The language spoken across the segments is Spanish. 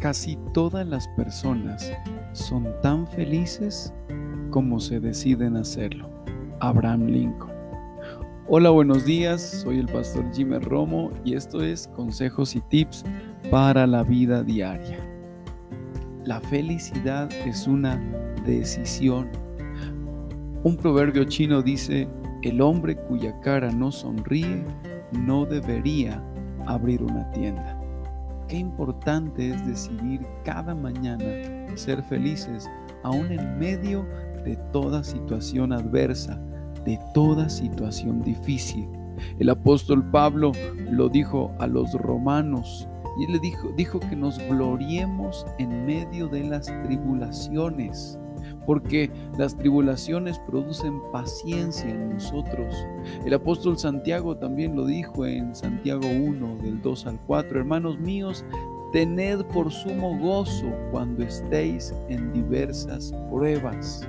Casi todas las personas son tan felices como se deciden hacerlo. Abraham Lincoln. Hola, buenos días. Soy el pastor Jimmy Romo y esto es Consejos y Tips para la vida diaria. La felicidad es una decisión. Un proverbio chino dice, el hombre cuya cara no sonríe no debería abrir una tienda. Qué importante es decidir cada mañana ser felices, aún en medio de toda situación adversa, de toda situación difícil. El apóstol Pablo lo dijo a los romanos y él le dijo, dijo que nos gloriemos en medio de las tribulaciones porque las tribulaciones producen paciencia en nosotros. El apóstol Santiago también lo dijo en Santiago 1, del 2 al 4, hermanos míos, tened por sumo gozo cuando estéis en diversas pruebas.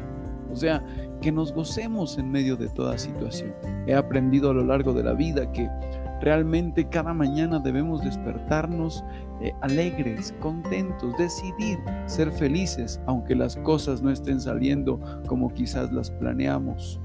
O sea, que nos gocemos en medio de toda situación. He aprendido a lo largo de la vida que Realmente cada mañana debemos despertarnos eh, alegres, contentos, decidir ser felices, aunque las cosas no estén saliendo como quizás las planeamos.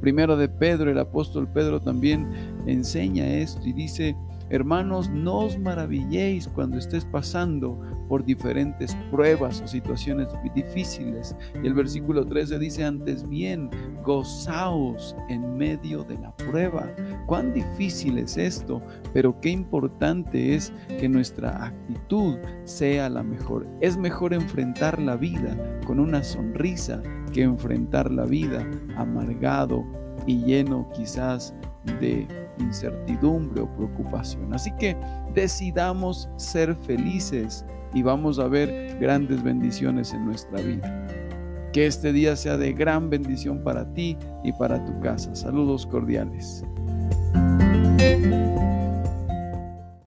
Primero de Pedro, el apóstol Pedro también enseña esto y dice, Hermanos, no os maravilléis cuando estés pasando por diferentes pruebas o situaciones difíciles. Y el versículo 13 dice, antes bien, gozaos en medio de la prueba. Cuán difícil es esto, pero qué importante es que nuestra actitud sea la mejor. Es mejor enfrentar la vida con una sonrisa que enfrentar la vida amargado y lleno quizás de incertidumbre o preocupación. Así que decidamos ser felices y vamos a ver grandes bendiciones en nuestra vida. Que este día sea de gran bendición para ti y para tu casa. Saludos cordiales.